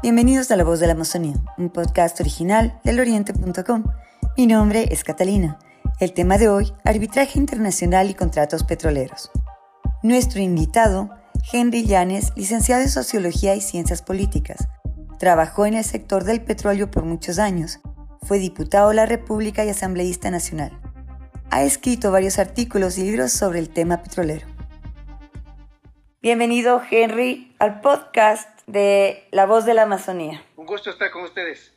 Bienvenidos a La Voz de la Amazonía, un podcast original del oriente.com. Mi nombre es Catalina. El tema de hoy, arbitraje internacional y contratos petroleros. Nuestro invitado, Henry Llanes, licenciado en Sociología y Ciencias Políticas. Trabajó en el sector del petróleo por muchos años. Fue diputado de la República y asambleísta nacional. Ha escrito varios artículos y libros sobre el tema petrolero. Bienvenido, Henry, al podcast de La Voz de la Amazonía. Un gusto estar con ustedes.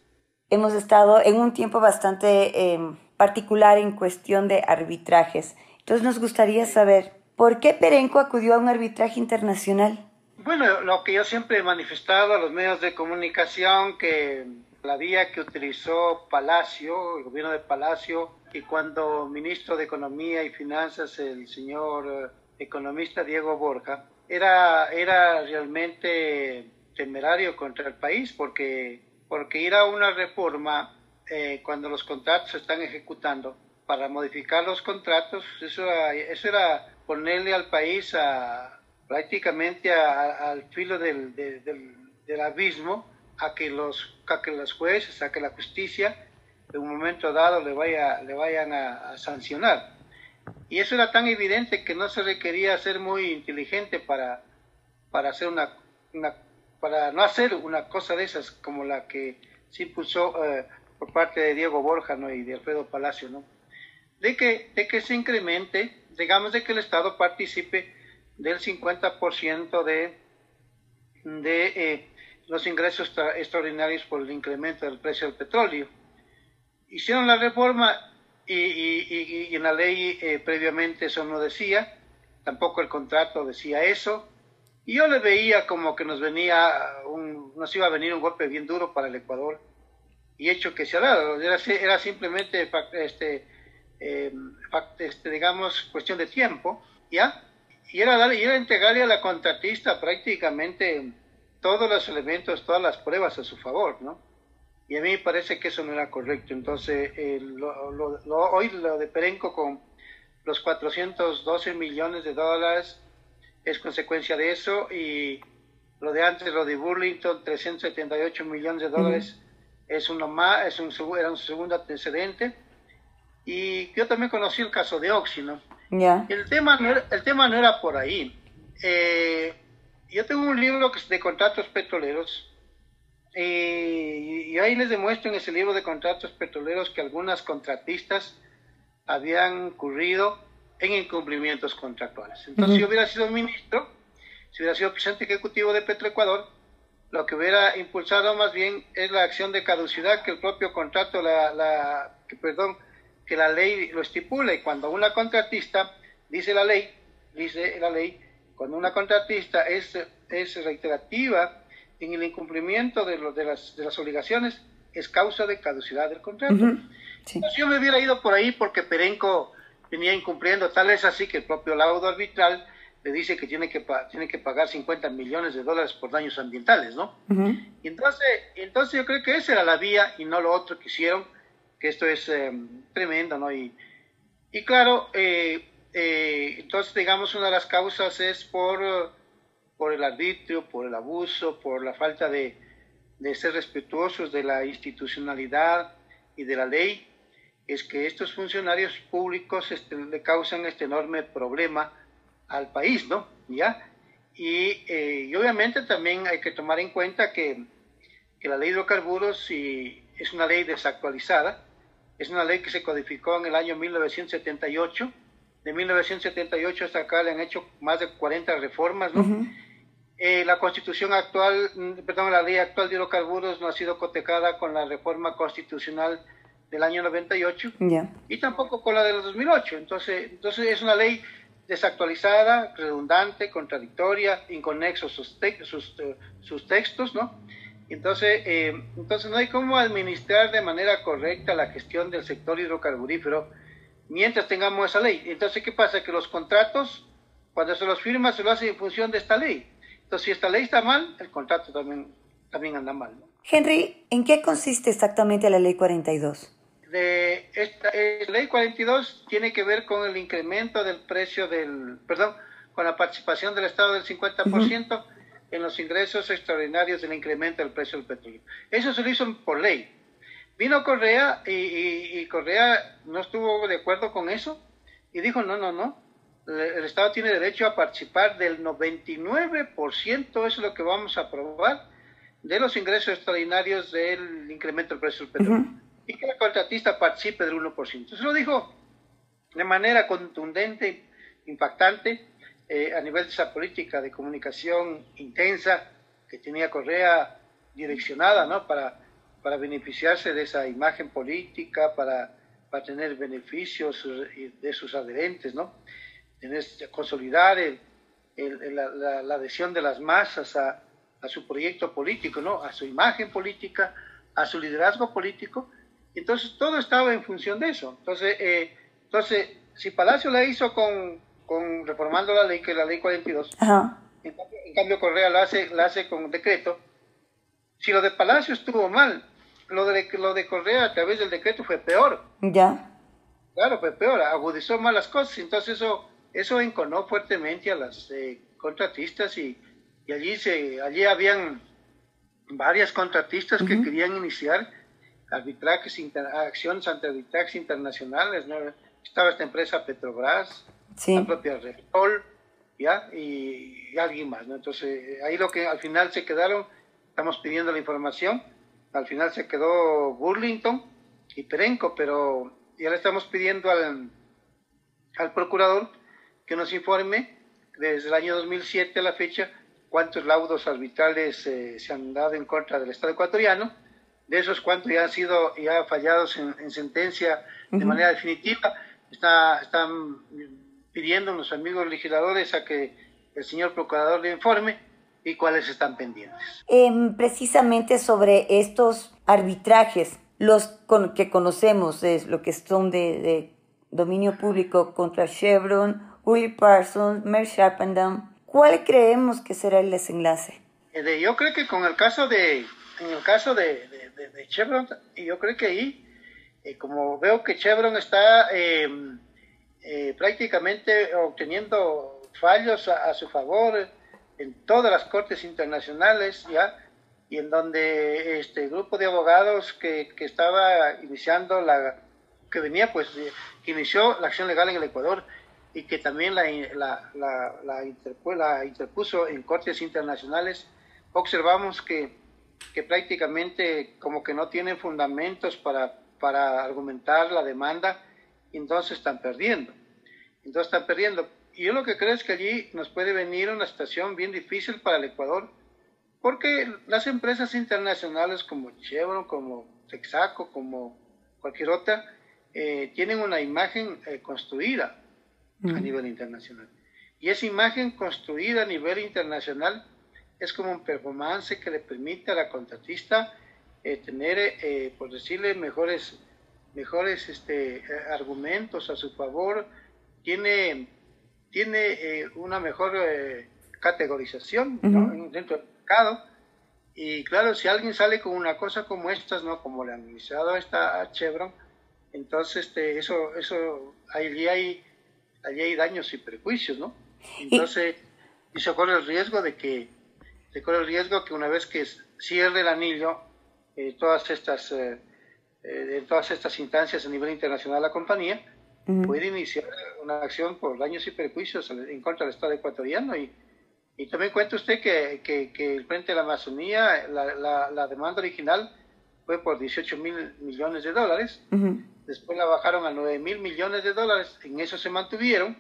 Hemos estado en un tiempo bastante em, particular en cuestión de arbitrajes. Entonces nos gustaría saber, ¿por qué Perenco acudió a un arbitraje internacional? Bueno, lo que yo siempre he manifestado a los medios de comunicación, que la vía que utilizó Palacio, el gobierno de Palacio, y cuando ministro de Economía y Finanzas, el señor eh, economista Diego Borja, era, era realmente temerario contra el país porque, porque ir a una reforma eh, cuando los contratos se están ejecutando para modificar los contratos, eso era, eso era ponerle al país a, prácticamente al filo del, del, abismo a que, los, a los jueces, a que la justicia en un momento dado le, vaya, le vayan a, sancionar. Y eso era tan evidente que no se requería ser muy inteligente para, para, hacer una, para no hacer una cosa de esas como la que se impulsó eh, por parte de Diego Borja y de Alfredo Palacio, ¿no? de, que, de que se incremente, digamos, de que el Estado participe del 50% de, de eh, los ingresos extraordinarios por el incremento del precio del petróleo hicieron la reforma y en la ley eh, previamente eso no decía, tampoco el contrato decía eso, y yo le veía como que nos venía un, nos iba a venir un golpe bien duro para el Ecuador, y hecho que se ha dado, era, era simplemente este, eh, este, digamos, cuestión de tiempo, ¿ya? Y era, darle, y era entregarle a la contratista prácticamente todos los elementos, todas las pruebas a su favor, ¿no? y a mí me parece que eso no era correcto. Entonces, eh, hoy lo de Perenco con los 412 millones de dólares es consecuencia de eso y lo de antes, lo de Burlington, 378 millones de dólares, es uno más, es un, era un segundo antecedente. Y yo también conocí el caso de Oxy, ¿no? El, tema no era, el tema no era por ahí. Eh, yo tengo un libro de contratos petroleros y, ahí les demuestro en ese libro de contratos petroleros que algunas contratistas habían incurrido en incumplimientos contractuales. Entonces, si hubiera sido ministro, si hubiera sido presidente ejecutivo de Petroecuador, lo que hubiera impulsado más bien es la acción de caducidad que el propio contrato, la, la que, perdón, que la ley lo estipula. Y cuando una contratista, dice la ley, dice la ley, cuando una contratista es, es reiterativa en el incumplimiento de, de, las, de las obligaciones es causa de caducidad del contrato. yo me hubiera ido por ahí porque Perenco venía incumpliendo, tal es así que el propio laudo arbitral le dice que tiene que, tiene que pagar 50 millones de dólares por daños ambientales, ¿no? entonces, entonces yo creo que esa era la vía y no lo otro que hicieron, que esto es em, tremendo, ¿no? Y, y claro, eh, eh, entonces digamos una de las causas es por por el arbitrio, por el abuso, por la falta de, ser respetuosos de la institucionalidad y de la ley, es que estos funcionarios públicos este, le causan este enorme problema al país, ¿no? ¿Ya? Y, eh, obviamente también hay que tomar en cuenta que, la ley de hidrocarburos es una ley desactualizada, es una ley que se codificó en el año 1978, de 1978 hasta acá le han hecho más de 40 reformas, ¿no? Eh, la constitución actual, perdón, la ley actual de hidrocarburos no ha sido cotejada con la reforma constitucional del año 98 y tampoco con la del 2008. Entonces, entonces es una ley desactualizada, redundante, contradictoria, inconexo sus, sus, eh, sus textos, ¿no? Entonces, eh, entonces no hay cómo administrar de manera correcta la gestión del sector hidrocarburífero mientras tengamos esa ley. Entonces, ¿qué pasa? Que los contratos, cuando se los firma, se lo hace en función de esta ley. Entonces, si esta ley está mal, el contrato también, también anda mal. Henry, ¿en qué consiste exactamente la ley 42? De esta eh, ley 42 tiene que ver con el incremento del precio del, perdón, con la participación del Estado del 50%, en los ingresos extraordinarios del incremento del precio del petróleo. Eso se lo hizo por ley. Vino Correa y, Correa no estuvo de acuerdo con eso y dijo, no, no, no, el Estado tiene derecho a participar del 99%, eso es lo que vamos a aprobar, de los ingresos extraordinarios del incremento del precio del petróleo. Y que el contratista participe del 1%. Eso lo dijo de manera contundente, impactante, eh, a nivel de esa política de comunicación intensa que tenía Correa direccionada ¿no? para, para beneficiarse de esa imagen política, para, para tener beneficios de sus adherentes, ¿no? Tener, consolidar el, la, la, adhesión de las masas a, a, su proyecto político, ¿no? a su imagen política, a su liderazgo político. Entonces todo estaba en función de eso. Entonces, eh, entonces si Palacio la hizo con, con reformando la ley, que es la ley 42. En, cambio, Correa la hace, la hace con decreto. Si lo de Palacio estuvo mal, lo de, lo de Correa a través del decreto fue peor. Ya. Claro, fue peor, agudizó mal las cosas. Entonces eso, eso enconó fuertemente a las eh, contratistas y, y, allí, se, allí habían varias contratistas que querían iniciar arbitrajes, acciones ante arbitrajes internacionales. Estaba esta empresa Petrobras, la propia Repsol, ¿ya? Y, alguien más, ¿no? Entonces, ahí lo que al final se quedaron, estamos pidiendo la información, al final se quedó Burlington y Perenco, pero ya le estamos pidiendo al, al procurador que nos informe desde el año 2007 a la fecha cuántos laudos arbitrales eh, se han dado en contra del Estado ecuatoriano, de esos cuántos ya han sido ya fallados en, sentencia de manera definitiva, está, están pidiendo a los amigos legisladores a que el señor procurador le informe y cuáles están pendientes. Precisamente sobre estos arbitrajes, los que conocemos, es lo que son de, dominio público contra Chevron, Willie Parsons, Merck Sharp ¿cuál creemos que será el desenlace? Eh, yo creo que con el caso de, en el caso de, de Chevron, yo creo que ahí, eh, como veo que Chevron está em, eh, prácticamente obteniendo fallos a, su favor en todas las cortes internacionales, ¿ya? Y en donde este grupo de abogados que, que estaba iniciando la, que venía, pues, que inició la acción legal en el Ecuador y que también la, la, la, la, interpuso en cortes internacionales, observamos que, que prácticamente como que no tienen fundamentos para, para argumentar la demanda y entonces están perdiendo. Entonces están perdiendo. Y yo lo que creo es que allí nos puede venir una situación bien difícil para el Ecuador, porque las empresas internacionales como Chevron, como Texaco, como cualquier otra, eh, tienen una imagen eh, construida a nivel internacional. Y esa imagen construida a nivel internacional es como un performance que le permite a la contratista eh, tener, por decirle, mejores mejores este, argumentos a su favor, tiene, tiene eh, una mejor eh, categorización dentro del mercado. Y claro, si alguien sale con una cosa como estas, ¿no? como le han iniciado esta a Chevron, entonces este, eso, eso, allí hay, allí hay daños y prejuicios, ¿no? Entonces, y se corre el riesgo de que, se corre el riesgo que una vez que cierre el anillo, eh, todas estas eh, en todas estas instancias a nivel internacional la compañía, puede iniciar una acción por daños y perjuicios en contra del Estado ecuatoriano. Y, y también cuenta usted que, que, el Frente de la Amazonía, la, la, demanda original fue por 18 mil millones de dólares, después la bajaron a 9 mil millones de dólares, en eso se mantuvieron,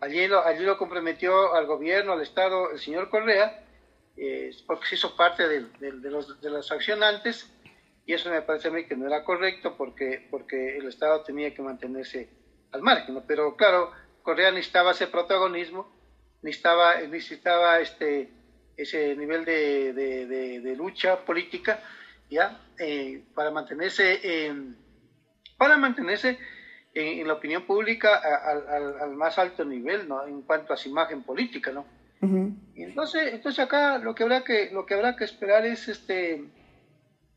allí lo, allí lo comprometió al gobierno, al Estado, el señor Correa, porque se hizo parte de, de, los, de los accionantes, y eso me parece a mí que no era correcto porque, porque el Estado tenía que mantenerse al margen. Pero claro, Correa necesitaba ese protagonismo, necesitaba, necesitaba este, ese nivel de, de, lucha política ya eh, para mantenerse, para mantenerse en, la opinión pública al, al, más alto nivel ¿no? en cuanto a su imagen política. ¿no? Entonces, entonces acá lo que habrá que, lo que, habrá que esperar es este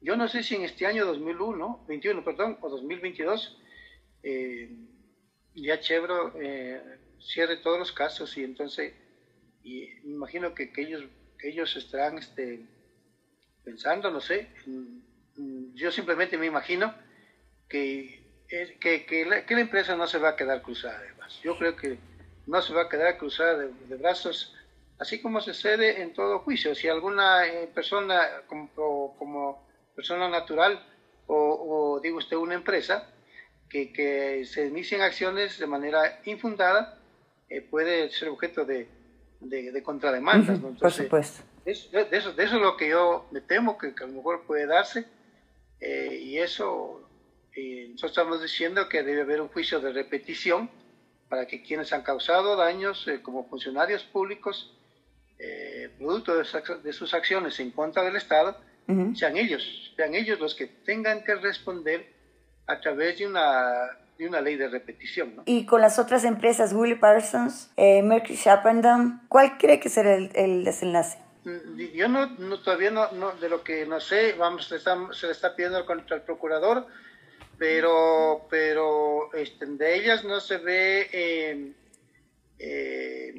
yo no sé si en este año 2001, 21, perdón, o 2022, eh, ya Chevro eh, cierre todos los casos y entonces, y me imagino que, que ellos ellos estarán este, pensando, no sé, yo simplemente me imagino que, que, que, la, empresa no se va a quedar cruzada de brazos. Yo creo que no se va a quedar cruzada de, brazos, así como sucede en todo juicio. Si alguna eh, persona como, como, persona natural o, o, digo usted una empresa que, que se inicien acciones de manera infundada, eh, puede ser objeto de, de, contrademandas. por supuesto. de, eso, de eso es lo que yo me temo que, a lo mejor puede darse eh, y eso, nosotros estamos diciendo que debe haber un juicio de repetición para que quienes han causado daños como funcionarios públicos, eh, producto de, sus acciones en contra del Estado, sean ellos, sean ellos los que tengan que responder a través de una, de una ley de repetición. ¿no? Y con las otras empresas, Willie Parsons, Mercury Sharpendam, ¿cuál cree que será el, el desenlace? yo no, todavía no, no, de lo que no sé, vamos, se, se le está pidiendo contra el procurador, pero, pero este, de ellas no se ve, eh, eh,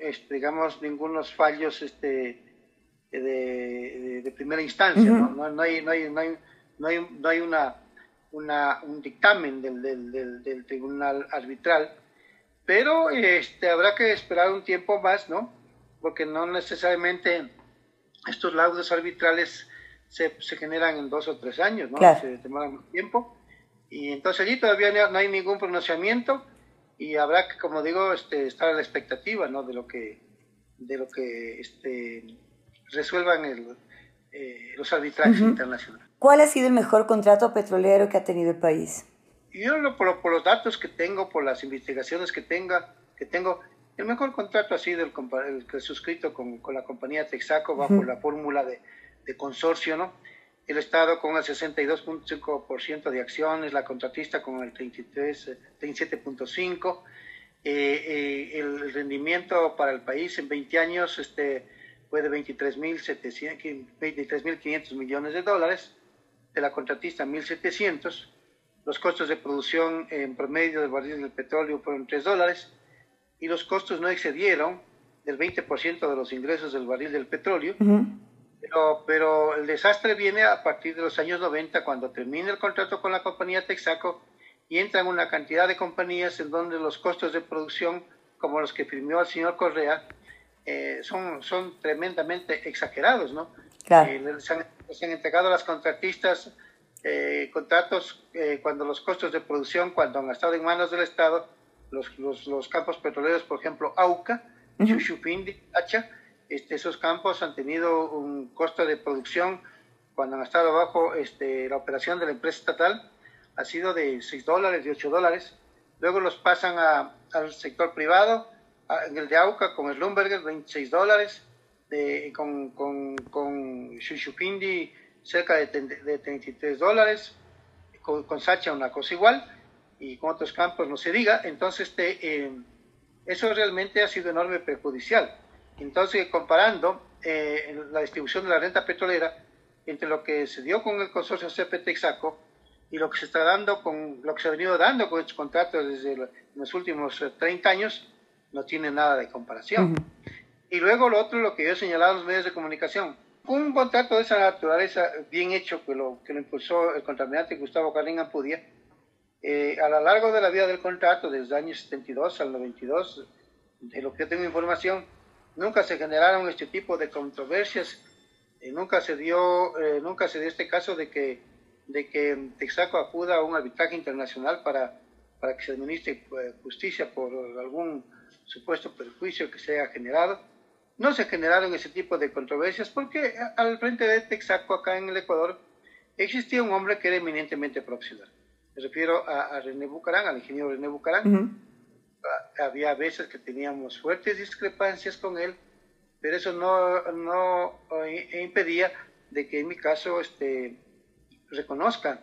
este, digamos, ningunos fallos este, de, de, primera instancia, ¿no? No, hay, no, hay, no, hay, no, hay, no hay una, una, un dictamen del, del, del, tribunal arbitral, pero este, habrá que esperar un tiempo más, ¿no? porque no necesariamente estos laudos arbitrales se, se generan en dos o tres años, ¿no? Se demoran tiempo. Y entonces allí todavía no hay ningún pronunciamiento y habrá que, como digo, este, estar a la expectativa, ¿no? De lo que, de lo que este, resuelvan el, eh, los arbitrajes internacionales. ¿Cuál ha sido el mejor contrato petrolero que ha tenido el país? Yo, por, por los datos que tengo, por las investigaciones que, tenga, que tengo, el mejor contrato ha sido el, el que suscrito con, con, la compañía Texaco bajo la fórmula de, de, consorcio, ¿no? El Estado con el 62.5% de acciones, la contratista con el 37.5%. Eh, eh, el rendimiento para el país en 20 años este, fue de 23.500 millones de dólares, de la contratista 1.700. Los costos de producción en promedio del barril del petróleo fueron 3 dólares y los costos no excedieron del 20% de los ingresos del barril del petróleo. Pero, pero el desastre viene a partir de los años 90, cuando termina el contrato con la compañía Texaco y entran una cantidad de compañías en donde los costos de producción, como los que firmó el señor Correa, eh, son, son tremendamente exagerados, ¿no? Eh, se, han, entregado a las contratistas eh, contratos cuando los costos de producción, cuando han estado en manos del Estado, los, los, campos petroleros, por ejemplo, Auca, Chuchupindi, Hacha, este, esos campos han tenido un costo de producción cuando han estado bajo este, la operación de la empresa estatal, ha sido de 6 dólares, de 8 dólares. Luego los pasan al sector privado, en el de Auca con Slumberger, 26 dólares, de, con, con, con cerca de, de 33 dólares, con, con Sacha una cosa igual y con otros campos no se diga, entonces este, eh, eso realmente ha sido enorme perjudicial. Entonces, comparando eh, la distribución de la renta petrolera entre lo que se dio con el consorcio CP-Texaco y lo que se está dando con lo que se ha venido dando con estos contratos desde los últimos 30 eh, años, no tiene nada de comparación. Y luego lo otro, lo que yo he señalado en los medios de comunicación, un contrato de esa naturaleza bien hecho que lo, que lo impulsó el contaminante Gustavo Carlín Ampudia, eh, a lo largo de la vida del contrato, desde el año 72 al 92, de lo que yo tengo información, nunca se generaron este tipo de controversias, eh, nunca se dio, eh, nunca se dio este caso de que, de que Texaco acuda a un arbitraje internacional para, para que se administre justicia por algún supuesto perjuicio que se haya generado. No se generaron ese tipo de controversias porque al frente de Texaco acá en el Ecuador existía un hombre que era eminentemente profesional me refiero a, René Bucarán, al ingeniero René Bucarán. Había veces que teníamos fuertes discrepancias con él, pero eso no, no eh, impedía de que en mi caso este, reconozcan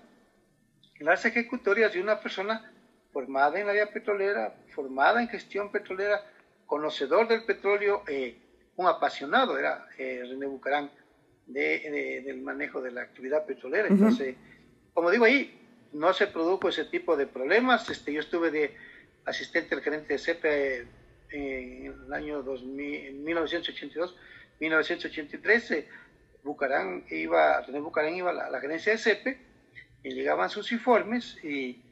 las ejecutorias de una persona formada en la vía petrolera, formada en gestión petrolera, conocedor del petróleo, eh, un apasionado era eh, René Bucarán de, del manejo de la actividad petrolera. Entonces, como digo ahí, no se produjo ese tipo de problemas. Este, yo estuve de asistente al gerente de CEPE en el año 2000, 1982, 1983, Bucarán iba, René Bucarán iba a la, gerencia de CEPE y llegaban sus informes y,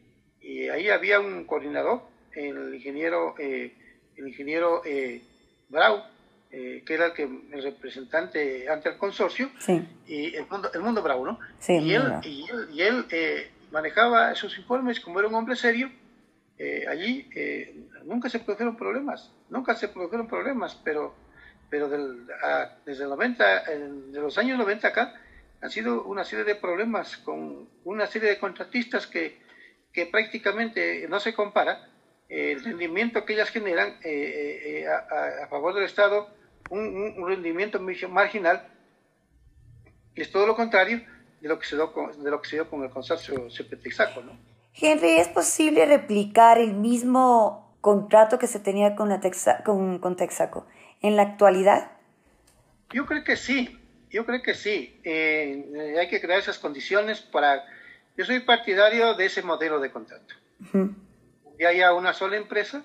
ahí había un coordinador, el ingeniero, eh, el ingeniero eh, Brau, eh, que era el, que, el representante ante el consorcio, y el mundo, el mundo Brau, ¿no? y, él, y, él, manejaba esos informes como era un hombre serio. Allí nunca se produjeron problemas, nunca se produjeron problemas, pero pero desde el 90, de los años 90 acá, han sido una serie de problemas con una serie de contratistas que, que prácticamente no se compara el rendimiento que ellas generan eh, eh, eh, a, favor del Estado, un, rendimiento marginal, es todo lo contrario de lo que se dio con, de lo que se dio con el consorcio CPTEXACO, ¿no? Henry, ¿es posible replicar el mismo contrato que se tenía con, la con, con Texaco? en la actualidad? Yo creo que sí, yo creo que sí. Eh, hay que crear esas condiciones para... Yo soy partidario de ese modelo de contrato. Que haya una sola empresa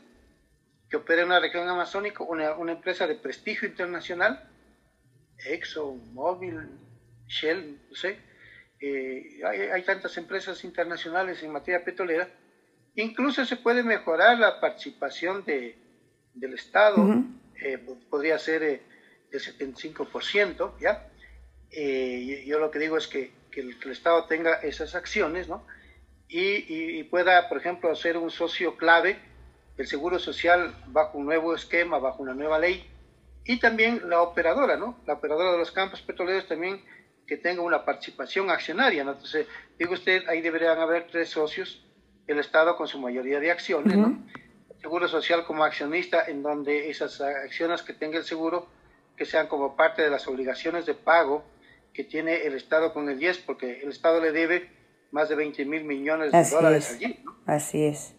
que opere en una región amazónica, una, una empresa de prestigio internacional, Exxon, Mobil, Shell, no sé. Eh, hay, hay, tantas empresas internacionales en materia petrolera. Incluso se puede mejorar la participación de, del Estado. Eh, podría ser eh, el 75%, ¿ya? Eh, yo lo que digo es que, que, el, Estado tenga esas acciones, ¿no? Y, y, pueda, por ejemplo, ser un socio clave el Seguro Social bajo un nuevo esquema, bajo una nueva ley, y también la operadora, ¿no? La operadora de los campos petroleros también que tenga una participación accionaria, ¿no? Entonces, digo usted, ahí deberían haber tres socios, el Estado con su mayoría de acciones, ¿no? Seguro Social como accionista, en donde esas acciones que tenga el seguro, que sean como parte de las obligaciones de pago que tiene el Estado con el 10, porque el Estado le debe más de 20 mil millones de dólares allí. ¿no? Así es.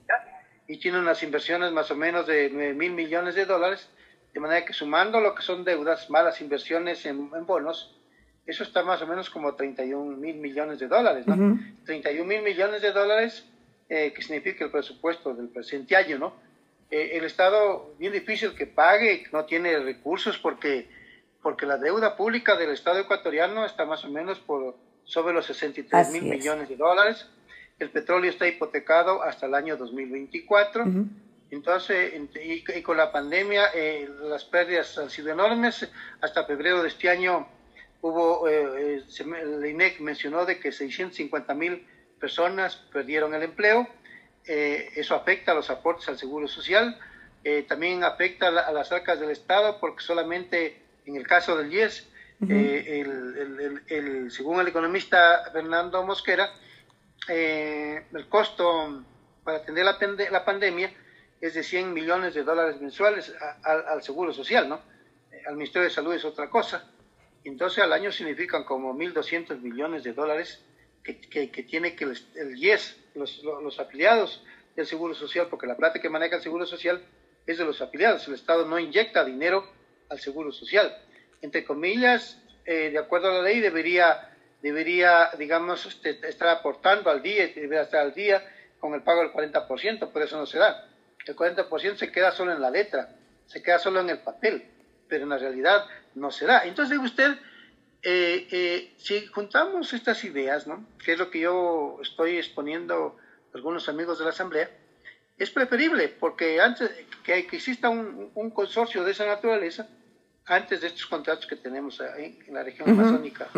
Y tiene unas inversiones más o menos de 9 mil millones de dólares, de manera que sumando lo que son deudas, malas inversiones en, bonos, eso está más o menos como 31 mil millones de dólares, ¿no? 31 mil millones de dólares, eh, que significa el presupuesto del presente año, ¿no? Eh, el Estado, bien difícil que pague, no tiene recursos porque, porque la deuda pública del Estado ecuatoriano está más o menos por sobre los 63 mil millones de dólares. El petróleo está hipotecado hasta el año 2024. Entonces, y, con la pandemia, eh, las pérdidas han sido enormes. Hasta febrero de este año hubo, eh, el INEC mencionó de que 650 mil personas perdieron el empleo eh, eso afecta a los aportes al Seguro Social, eh, también afecta a, las arcas del Estado porque solamente en el caso del IES, eh, el, según el economista Fernando Mosquera, el costo para atender la, la, pandemia es de 100 millones de dólares mensuales al Seguro Social, ¿no? Al Ministerio de Salud es otra cosa. Entonces al año significan como 1.200 millones de dólares que, que, tiene que el, IES, los, los, afiliados del Seguro Social, porque la plata que maneja el Seguro Social es de los afiliados. El Estado no inyecta dinero al Seguro Social. Entre comillas, eh, de acuerdo a la ley, debería, debería digamos, este, estar aportando al día, debería estar al día con el pago del 40%, pero eso no se da. El 40% se queda solo en la letra, se queda solo en el papel, pero en la realidad no se da. Entonces, usted, eh, eh, si juntamos estas ideas, ¿no? que es lo que yo estoy exponiendo a algunos amigos de la Asamblea, es preferible, porque antes que, exista un, consorcio de esa naturaleza, antes de estos contratos que tenemos ahí en la región amazónica,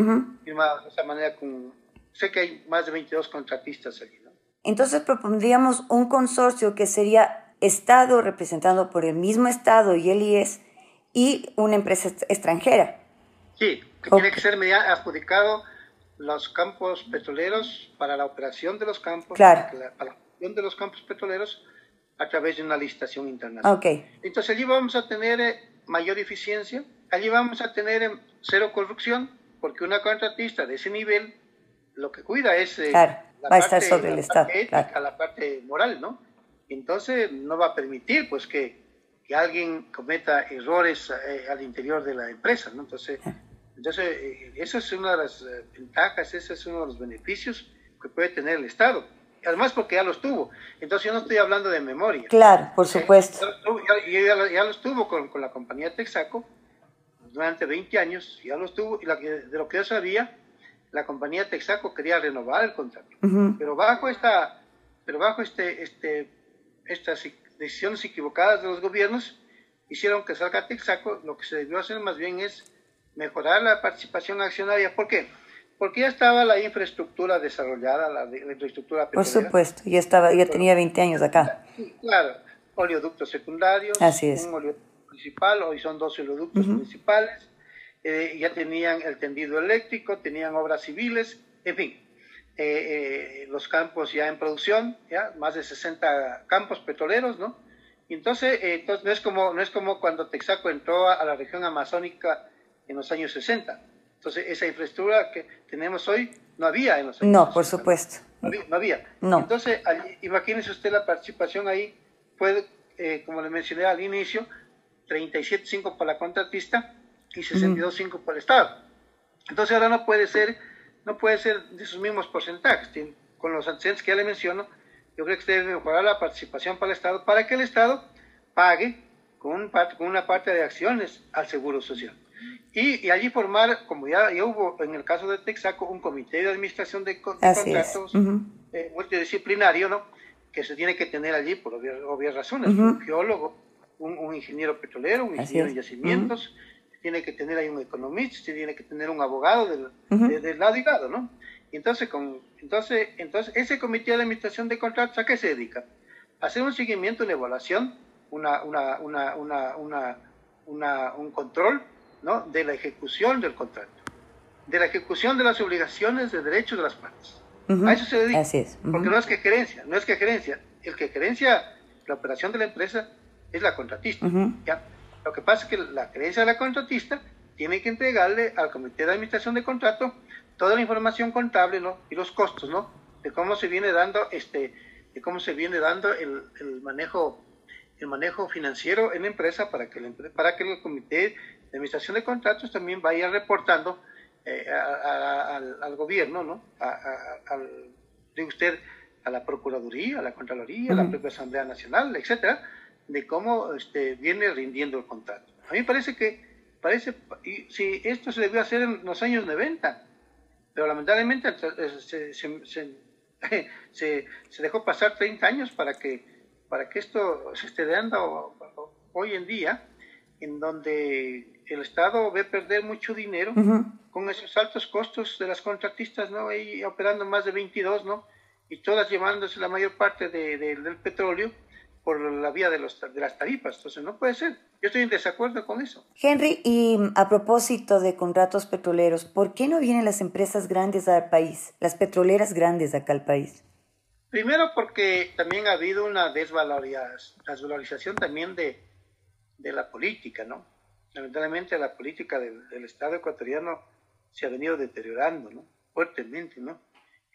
firmados de esa manera con... Sé que hay más de 22 contratistas allí, ¿no? Entonces propondríamos un consorcio que sería Estado representado por el mismo Estado y el IES y una empresa extranjera. Sí, tiene que ser adjudicado los campos petroleros para la operación de los campos, para la, operación de los campos petroleros a través de una licitación internacional. Okay. Entonces allí vamos a tener eh, mayor eficiencia, allí vamos a tener eh, cero corrupción, porque una contratista de ese nivel lo que cuida es eh, la, va parte, sobre el Estado, ética, la parte moral, ¿no? Entonces no va a permitir pues que, que alguien cometa errores al interior de la empresa, ¿no? Entonces entonces, eh, esa es una de las eh, ventajas, ese es uno de los beneficios que puede tener el Estado. Además, porque ya los tuvo. Entonces, yo no estoy hablando de memoria. Claro, por supuesto. Ya, ya, ya, los tuvo con, con, la compañía Texaco. durante 20 años, ya lo estuvo, y la de lo que yo sabía, la compañía Texaco quería renovar el contrato. Pero bajo esta, pero bajo este, este, estas decisiones equivocadas de los gobiernos, hicieron que salga Texaco, lo que se debió hacer más bien es mejorar la participación accionaria. ¿Por qué? Porque ya estaba la infraestructura desarrollada, la, infraestructura Por supuesto, ya, estaba, ya tenía 20 años acá. Claro, oleoductos secundarios, Así es. un oleoducto principal, hoy son dos oleoductos principales, eh, ya tenían el tendido eléctrico, tenían obras civiles, en fin, eh, eh, los campos ya en producción, ya más de 60 campos petroleros, ¿no? Y entonces, entonces no, es como, no es como cuando Texaco entró a, la región amazónica en los años 60. Entonces, esa infraestructura que tenemos hoy no había en los años No, por supuesto. No había. No. Entonces, imagínese usted la participación ahí, fue, como le mencioné al inicio, 37.5 para la contratista y 62.5 para el Estado. Entonces, ahora no puede ser no puede ser de esos mismos porcentajes. Con los antecedentes que ya le menciono, yo creo que se debe mejorar la participación para el Estado para que el Estado pague con, con una parte de acciones al Seguro Social. Y, allí formar, como ya, ya, hubo en el caso de Texaco, un comité de administración de, contratos eh, multidisciplinario, ¿no? que se tiene que tener allí por obvias, razones, un geólogo, un, ingeniero petrolero, un ingeniero de yacimientos, tiene que tener ahí un economista, tiene que tener un abogado del, del lado y lado, ¿no? Entonces, con, entonces, entonces, ese comité de administración de contratos, ¿a qué se dedica? A hacer un seguimiento, una evaluación, una, una, una, una, una un control ¿no? de la ejecución del contrato, de la ejecución de las obligaciones de derechos de las partes. A eso se dedica. Así es. Porque no es que gerencia, no es que gerencia. El que gerencia la operación de la empresa es la contratista. ¿ya? Lo que pasa es que la creencia de la contratista tiene que entregarle al comité de administración de contrato toda la información contable ¿no? y los costos ¿no? de cómo se viene dando este de cómo se viene dando el, el manejo el manejo financiero en la empresa para que el, para que el comité de administración de contratos también vaya reportando eh, al, gobierno no al, de usted a la procuraduría a la contraloría a la propia asamblea nacional etcétera de cómo este, viene rindiendo el contrato. A mí parece que, parece, y, si esto se debió hacer en los años 90, pero lamentablemente se, se, se, dejó pasar 30 años para que, para que esto se esté dando hoy en día, en donde el Estado ve perder mucho dinero con esos altos costos de las contratistas, ¿no? Y operando más de 22, ¿no? Y todas llevándose la mayor parte de, del petróleo por la vía de, los, de las tarifas. Entonces, no puede ser. Yo estoy en desacuerdo con eso. Henry, y a propósito de contratos petroleros, ¿por qué no vienen las empresas grandes al país, las petroleras grandes acá al país? Primero porque también ha habido una desvalorización también de, de la política, ¿no? Lamentablemente la política del, del, Estado ecuatoriano se ha venido deteriorando, ¿no? Fuertemente, ¿no?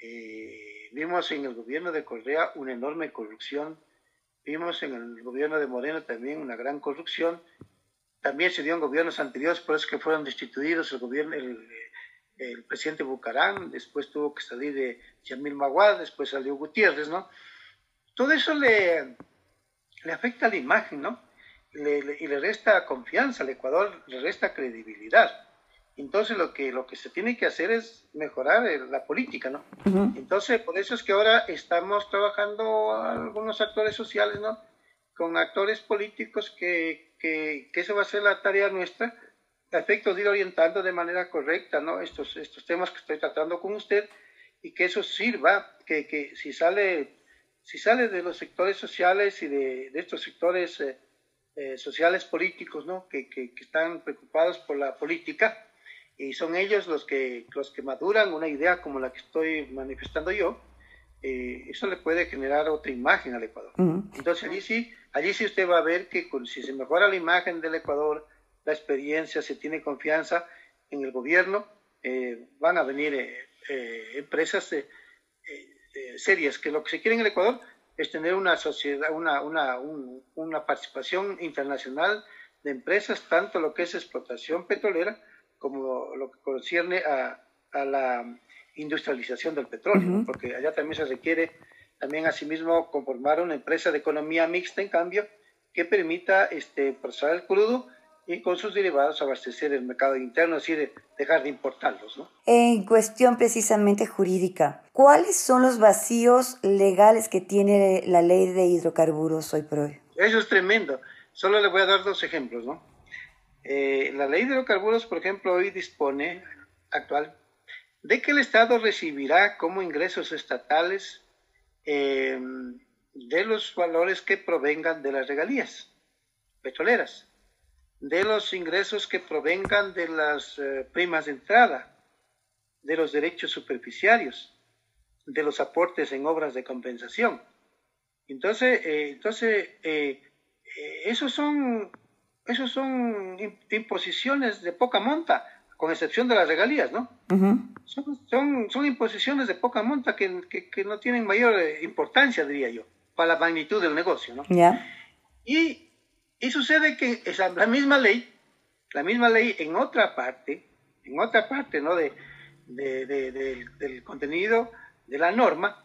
Eh, vimos en el gobierno de Correa una enorme corrupción Vimos en el gobierno de Moreno también una gran corrupción. También se dio en gobiernos anteriores, por eso que fueron destituidos el gobierno, el, presidente Bucarán, después tuvo que salir de Yamil Maguad, después salió Gutiérrez, ¿no? Todo eso le, le afecta a la imagen, ¿no? y le resta confianza al Ecuador, le resta credibilidad. Entonces lo que, lo que se tiene que hacer es mejorar la política, ¿no? Entonces por eso es que ahora estamos trabajando algunos actores sociales, ¿no? Con actores políticos que, que, que eso va a ser la tarea nuestra, a efectos de ir orientando de manera correcta, ¿no? Estos, estos temas que estoy tratando con usted y que eso sirva, que, que si sale si sale de los sectores sociales y de, de estos sectores eh, eh, sociales políticos, ¿no? Que, que, que están preocupados por la política, y son ellos los que, los que maduran una idea como la que estoy manifestando yo, eh, eso le puede generar otra imagen al Ecuador. Entonces allí sí, allí sí usted va a ver que si se mejora la imagen del Ecuador, la experiencia, se tiene confianza en el gobierno, eh, van a venir eh, empresas serias, que lo que se quiere en el Ecuador es tener una sociedad, una, una, una participación internacional de empresas, tanto lo que es explotación petrolera, como lo que concierne a, a la industrialización del petróleo, porque allá también se requiere también asimismo conformar una empresa de economía mixta, en cambio, que permita este, procesar el crudo y con sus derivados abastecer el mercado interno, es decir, dejar de importarlos. ¿no? En cuestión precisamente jurídica, ¿cuáles son los vacíos legales que tiene la ley de hidrocarburos hoy por hoy? Eso es tremendo. Solo le voy a dar dos ejemplos. ¿no? Eh, la ley de hidrocarburos, por ejemplo, hoy dispone, actual, de que el Estado recibirá como ingresos estatales eh, de los valores que provengan de las regalías petroleras de los ingresos que provengan de las eh, primas de entrada, de los derechos superficiarios, de los aportes en obras de compensación. Entonces, eh, entonces esos son, esos son imposiciones de poca monta, con excepción de las regalías, ¿no? son, son, imposiciones de poca monta que, no tienen mayor importancia, diría yo, para la magnitud del negocio, ¿no? Y y sucede que esa, la misma ley, la misma ley en otra parte, en otra parte ¿no? de, del contenido de la norma,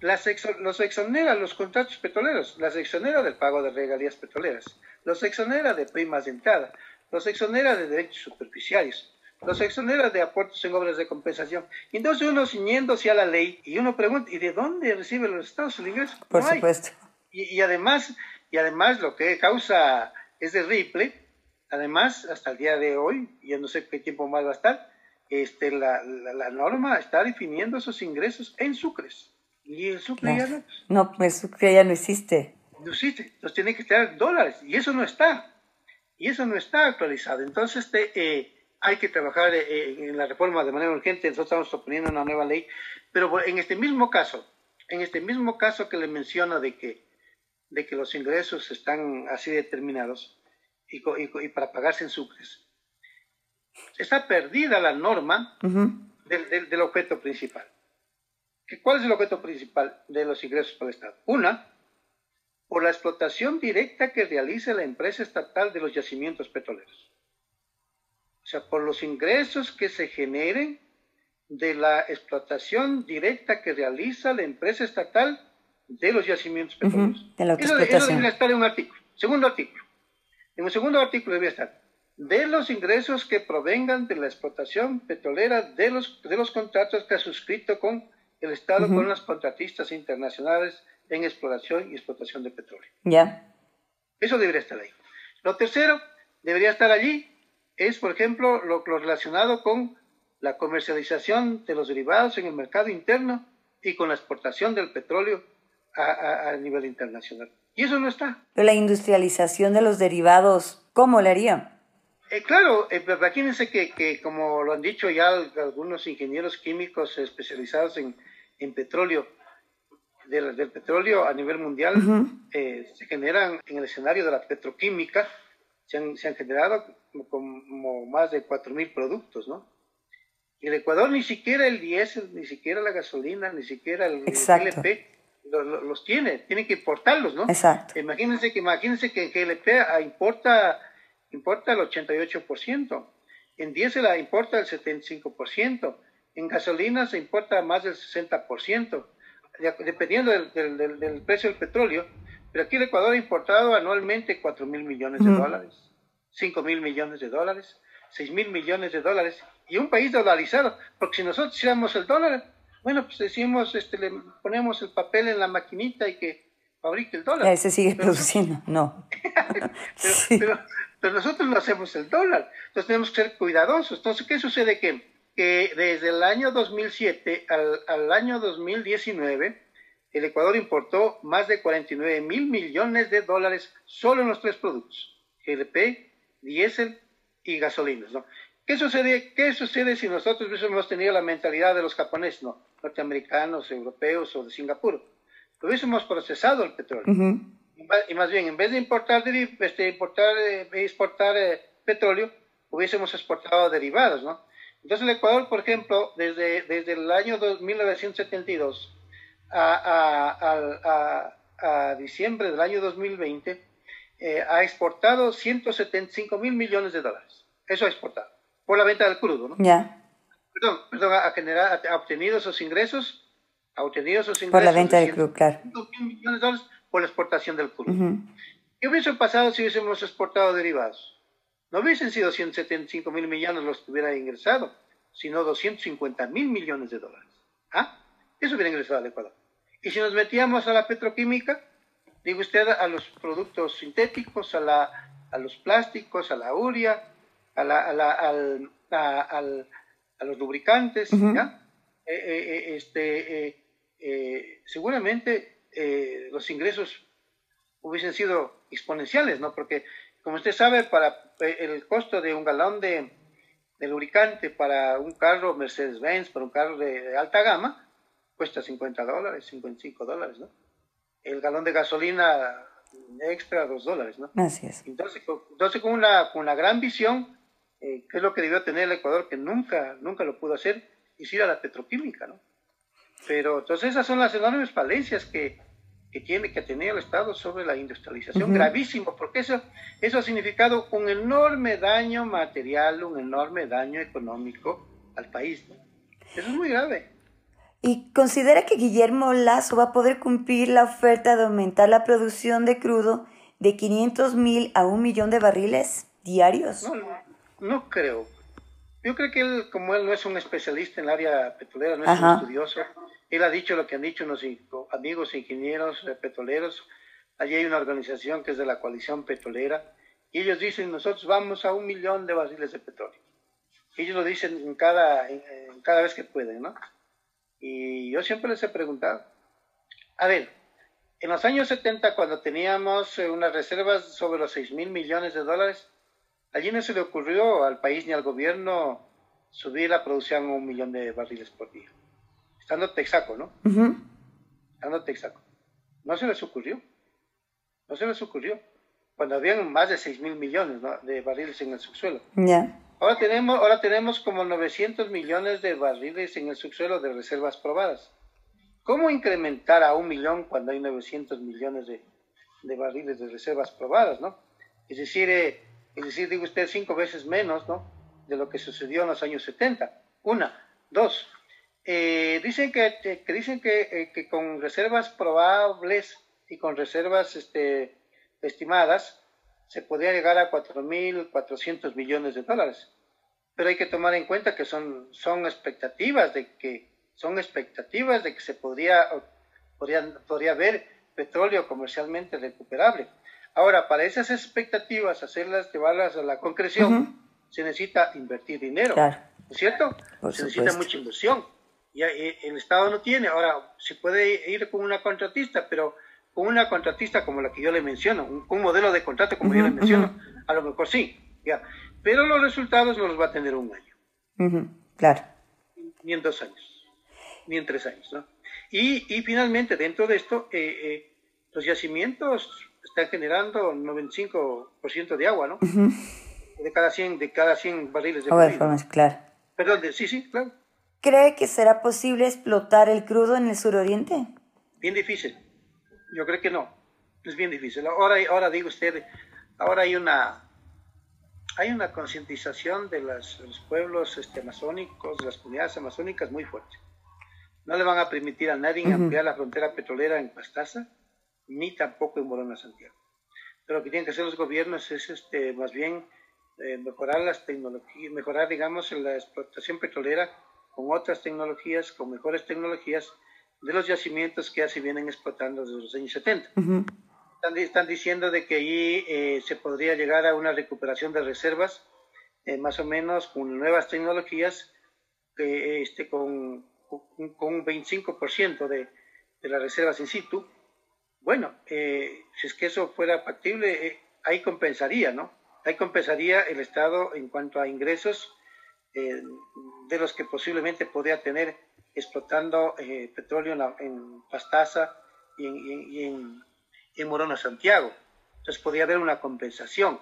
las los exonera los contratos petroleros, las exonera del pago de regalías petroleras, los exonera de primas de entrada, los exonera de derechos superficiales, los exonera de aportes en obras de compensación. Entonces uno ciñéndose a la ley y uno pregunta, ¿y de dónde reciben los estados ingreso? Por supuesto. Y, y, además y además lo que causa es de Ripple, además hasta el día de hoy, ya no sé qué tiempo más va a estar, este, la, la, norma está definiendo esos ingresos en sucres. Y el sucre ya no. No, el sucre ya no existe. No existe. Entonces tiene que estar dólares. Y eso no está. Y eso no está actualizado. Entonces este, eh, hay que trabajar eh, en la reforma de manera urgente. Nosotros estamos proponiendo una nueva ley. Pero en este mismo caso, en este mismo caso que le menciono de que de que los ingresos están así determinados y, para pagarse en sucres. Está perdida la norma del, objeto principal. ¿Cuál es el objeto principal de los ingresos para el Estado? Una, por la explotación directa que realiza la empresa estatal de los yacimientos petroleros. O sea, por los ingresos que se generen de la explotación directa que realiza la empresa estatal de los yacimientos petroleros. eso, debería estar en un artículo. Segundo artículo. En el segundo artículo debería estar de los ingresos que provengan de la explotación petrolera de los, de los contratos que ha suscrito con el Estado, con las contratistas internacionales en exploración y explotación de petróleo. Ya. Eso debería estar ahí. Lo tercero, debería estar allí, es, por ejemplo, lo, lo relacionado con la comercialización de los derivados en el mercado interno y con la exportación del petróleo a, nivel internacional. Y eso no está. Pero la industrialización de los derivados, ¿cómo le haría? Eh, claro, eh, imagínense que, que, como lo han dicho ya algunos ingenieros químicos especializados en, en petróleo, del, del, petróleo a nivel mundial, eh, se generan en el escenario de la petroquímica, se han, se han generado como más de 4.000 productos, ¿no? Y el Ecuador ni siquiera el diésel, ni siquiera la gasolina, ni siquiera el, el LP los, tiene, tiene que importarlos, ¿no? Exacto. Imagínense que, imagínense que GLP importa, importa el 88%, en diésel importa el 75%, en gasolina se importa más del 60%, dependiendo del, del, precio del petróleo. Pero aquí el Ecuador ha importado anualmente 4 mil millones de dólares, 5 mil millones de dólares, 6 mil millones de dólares, y un país dolarizado, porque si nosotros hiciéramos el dólar, bueno, pues decimos, este, le ponemos el papel en la maquinita y que fabrique el dólar. se sigue produciendo, no. pero, pero, nosotros no hacemos el dólar, entonces tenemos que ser cuidadosos. Entonces, ¿qué sucede? Que, que desde el año 2007 al, al año 2019, el Ecuador importó más de 49 mil millones de dólares solo en los tres productos, GDP, diésel y gasolinas, ¿no? ¿Qué sucede, ¿Qué sucede si nosotros hubiésemos tenido la mentalidad de los japoneses, no, norteamericanos, europeos o de Singapur? Hubiésemos procesado el petróleo. Y más bien, en vez de importar, este, importar eh, exportar eh, petróleo, hubiésemos exportado derivados, ¿no? Entonces el Ecuador, por ejemplo, desde, desde el año 1972 a, a, a, diciembre del año 2020, eh, ha exportado 175 mil millones de dólares. Eso ha exportado por la venta del crudo, ¿no? Ya. Perdón, perdón, ha, generado, ha obtenido esos ingresos, ha obtenido esos ingresos. Por la venta del crudo, claro. millones de dólares por la exportación del crudo. ¿Qué hubiese pasado si hubiésemos exportado derivados? no hubiesen sido 175 mil millones los que hubiera ingresado, sino 250 mil millones de dólares. ¿Ah? Eso hubiera ingresado al Ecuador. Y si nos metíamos a la petroquímica, digo usted, a los productos sintéticos, a, la, a los plásticos, a la uria, a, la, a, la, al, a, los lubricantes, ¿ya? Eh, eh, eh, este, seguramente los ingresos hubiesen sido exponenciales, ¿no? Porque, como usted sabe, para el costo de un galón de, lubricante para un carro Mercedes-Benz, para un carro de, alta gama, cuesta 50 dólares, 55 dólares, ¿no? El galón de gasolina extra, 2 dólares, ¿no? Así es. Entonces, entonces con, una, con una gran visión, eh, que es lo que debió tener el Ecuador, que nunca, nunca lo pudo hacer, es ir a la petroquímica, ¿no? Pero entonces esas son las enormes falencias que, que tiene que tener el Estado sobre la industrialización, gravísimo, porque eso, eso ha significado un enorme daño material, un enorme daño económico al país. Eso es muy grave. ¿Y considera que Guillermo Lazo va a poder cumplir la oferta de aumentar la producción de crudo de 500 mil a un millón de barriles diarios? No, no, no creo. Yo creo que él, como él no es un especialista en el área petrolera, no es un estudioso, él ha dicho lo que han dicho unos amigos ingenieros eh, petroleros. Allí hay una organización que es de la coalición petrolera y ellos dicen nosotros vamos a un millón de barriles de petróleo. Ellos lo dicen en cada, en, cada vez que pueden, ¿no? Y yo siempre les he preguntado, a ver, en los años 70 cuando teníamos eh, unas reservas sobre los 6 mil millones de dólares, allí no se le ocurrió al país ni al gobierno subir la producción a un millón de barriles por día estando Texaco, ¿no? Estando Texaco. No se les ocurrió. No se les ocurrió. Cuando habían más de 6 mil millones de barriles en el subsuelo. Ya. Ahora, tenemos, ahora tenemos como 900 millones de barriles en el subsuelo de reservas probadas. ¿Cómo incrementar a un millón cuando hay 900 millones de, de barriles de reservas probadas, no? Es decir, eh, es decir, digo usted, cinco veces menos, ¿no? De lo que sucedió en los años 70. Una. Dos, eh, dicen que, dicen eh, que, con reservas probables y con reservas este, estimadas se podría llegar a 4.400 millones de dólares. Pero hay que tomar en cuenta que son, son expectativas de que son expectativas de que se podría, podría, podría haber petróleo comercialmente recuperable. Ahora, para esas expectativas, hacerlas, llevarlas a la concreción, se necesita invertir dinero. ¿No es cierto? se necesita mucha inversión y el Estado no tiene. Ahora, se puede ir con una contratista, pero con una contratista como la que yo le menciono, un, modelo de contrato como yo le menciono, a lo mejor sí, ya. Pero los resultados no los va a tener un año. Claro. Ni en dos años, ni en tres años, ¿no? Y, y finalmente, dentro de esto, eh, eh, los yacimientos están generando 95% de agua, ¿no? De cada 100, de cada 100 barriles de agua. claro. Perdón, sí, sí, claro. ¿Cree que será posible explotar el crudo en el suroriente? Bien difícil. Yo creo que no. Es bien difícil. Ahora, ahora digo usted, ahora hay una hay una concientización de, los pueblos este, amazónicos, de las comunidades amazónicas muy fuerte. No le van a permitir a nadie ampliar la frontera petrolera en Pastaza, ni tampoco en Morona, Santiago. Pero lo que tienen que hacer los gobiernos es este, más bien eh, mejorar las tecnologías, mejorar, digamos, la explotación petrolera con otras tecnologías, con mejores tecnologías de los yacimientos que ya se vienen explotando desde los años 70. están, diciendo de que allí eh, se podría llegar a una recuperación de reservas, eh, más o menos con nuevas tecnologías, este, con, con, un 25% de, de las reservas in situ. Bueno, eh, si es que eso fuera factible, ahí compensaría, ¿no? Ahí compensaría el Estado en cuanto a ingresos eh, de los que posiblemente podría tener explotando eh, petróleo en, Pastaza y en, Morona, Santiago. Entonces podría haber una compensación.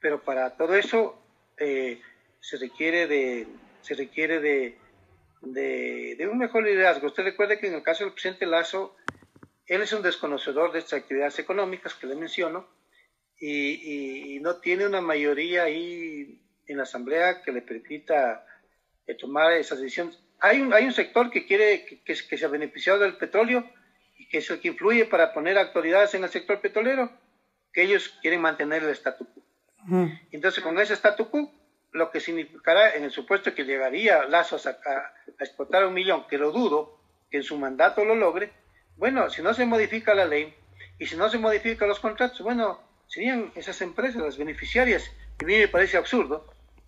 Pero para todo eso eh, se requiere de se requiere de, de, un mejor liderazgo. Usted recuerde que en el caso del presidente Lazo, él es un desconocedor de estas actividades económicas que le menciono y, y no tiene una mayoría ahí en la Asamblea que le permita eh, tomar esas decisiones. Hay un, hay un sector que quiere que, que, se ha beneficiado del petróleo y que es el que influye para poner autoridades en el sector petrolero, que ellos quieren mantener el statu quo. Entonces, con ese statu quo, lo que significará en el supuesto que llegaría Lazos a, a, explotar un millón, que lo dudo, que en su mandato lo logre, bueno, si no se modifica la ley y si no se modifican los contratos, bueno, serían esas empresas las beneficiarias. Y a mí me parece absurdo,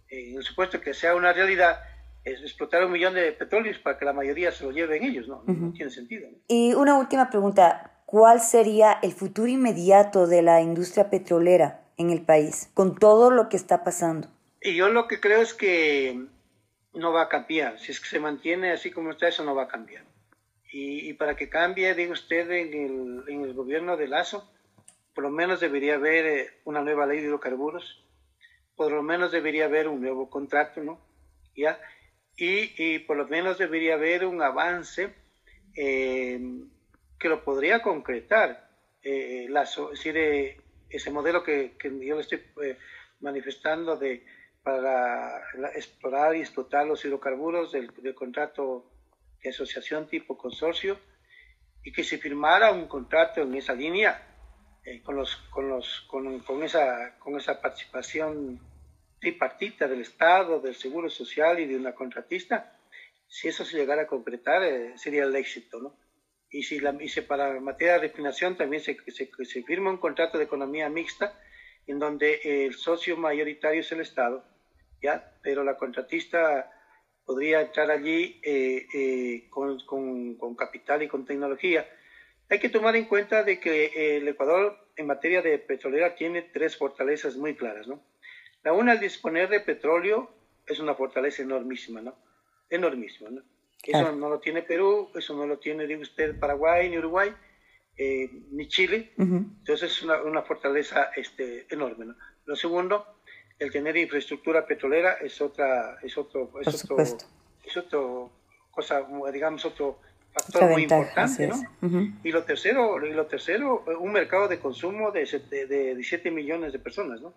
eh, en el supuesto que sea una realidad, es explotar un millón de petróleos para que la mayoría se lo lleven ellos, ¿no? No tiene sentido. Y una última pregunta, ¿cuál sería el futuro inmediato de la industria petrolera en el país con todo lo que está pasando? Y yo lo que creo es que no va a cambiar. Si es que se mantiene así como está, eso no va a cambiar. Y, para que cambie, digo usted, en el, en el, gobierno de Lazo, por lo menos debería haber eh, una nueva ley de hidrocarburos, por lo menos debería haber un nuevo contrato, ¿no? ¿Ya? Y, por lo menos debería haber un avance eh, que lo podría concretar eh, Lazo, es decir, ese modelo que, yo le estoy manifestando de para explorar y explotar los hidrocarburos del, contrato de asociación tipo consorcio y que se firmara un contrato en esa línea eh, con, los, con, los, con, con, esa, con esa participación tripartita del Estado, del Seguro Social y de una contratista, si eso se llegara a concretar, eh, sería el éxito, ¿no? Y si, la, y si para materia de refinación también se, se, se firma un contrato de economía mixta, en donde el socio mayoritario es el Estado, ¿ya? Pero la contratista podría entrar allí eh, eh, con, con, capital y con tecnología. Hay que tomar en cuenta de que eh, el Ecuador en materia de petrolera tiene tres fortalezas muy claras, ¿no? La una, al disponer de petróleo, es una fortaleza enormísima, ¿no? Enormísima, ¿no? Eso no lo tiene Perú, eso no lo tiene, digo usted, Paraguay ni Uruguay, ni Chile. Entonces es una, una, fortaleza este, enorme, ¿no? Lo segundo, el tener infraestructura petrolera es otra, es otro, es otro, es otro cosa, digamos, otro factor muy importante, ¿no? Y lo tercero, y lo tercero, un mercado de consumo de, de, 17 millones de personas, ¿no?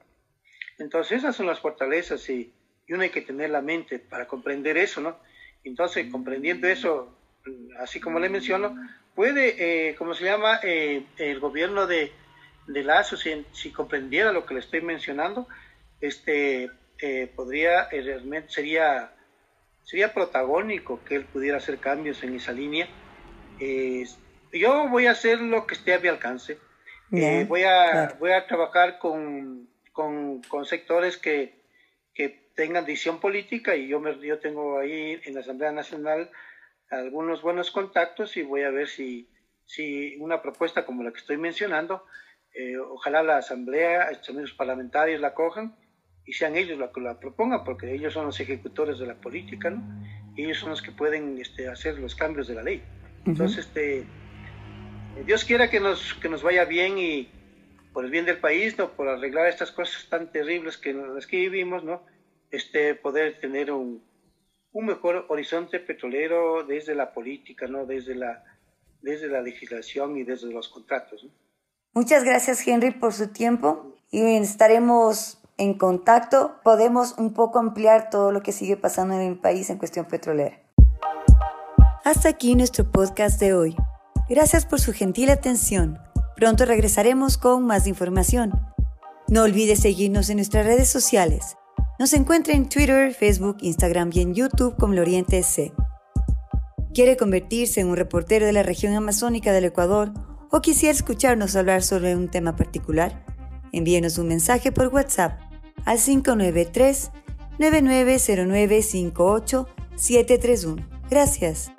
Entonces esas son las fortalezas y, y uno hay que tener la mente para comprender eso, ¿no? Entonces, comprendiendo eso, así como le menciono, puede, eh, como se llama, eh, el gobierno de, de Lazo, si, si comprendiera lo que le estoy mencionando, este, eh, podría, eh, realmente sería, sería protagónico que él pudiera hacer cambios en esa línea. yo voy a hacer lo que esté a mi alcance. Eh, voy, a, voy a trabajar con, con, con sectores que, que, tengan visión política y yo, me, yo tengo ahí en la Asamblea Nacional algunos buenos contactos y voy a ver si, si una propuesta como la que estoy mencionando, ojalá la Asamblea, estos parlamentarios la cojan y sean ellos los que la propongan, porque ellos son los ejecutores de la política, ¿no? Y ellos son los que pueden este, hacer los cambios de la ley. Entonces, este, Dios quiera que nos, que nos vaya bien y por el bien del país, ¿no? Por arreglar estas cosas tan terribles que las que vivimos, ¿no? Este, poder tener un, un mejor horizonte petrolero desde la política, ¿no? Desde la, desde la legislación y desde los contratos, ¿no? Muchas gracias, Henry, por su tiempo y estaremos en contacto, podemos un poco ampliar todo lo que sigue pasando en el país en cuestión petrolera. Hasta aquí nuestro podcast de hoy. Gracias por su gentil atención. Pronto regresaremos con más información. No olvide seguirnos en nuestras redes sociales. Nos encuentra en Twitter, Facebook, Instagram y en YouTube como Oriente C. ¿Quiere convertirse en un reportero de la región amazónica del Ecuador o quisiera escucharnos hablar sobre un tema particular? Envíenos un mensaje por WhatsApp al 593 9909 731 Gracias.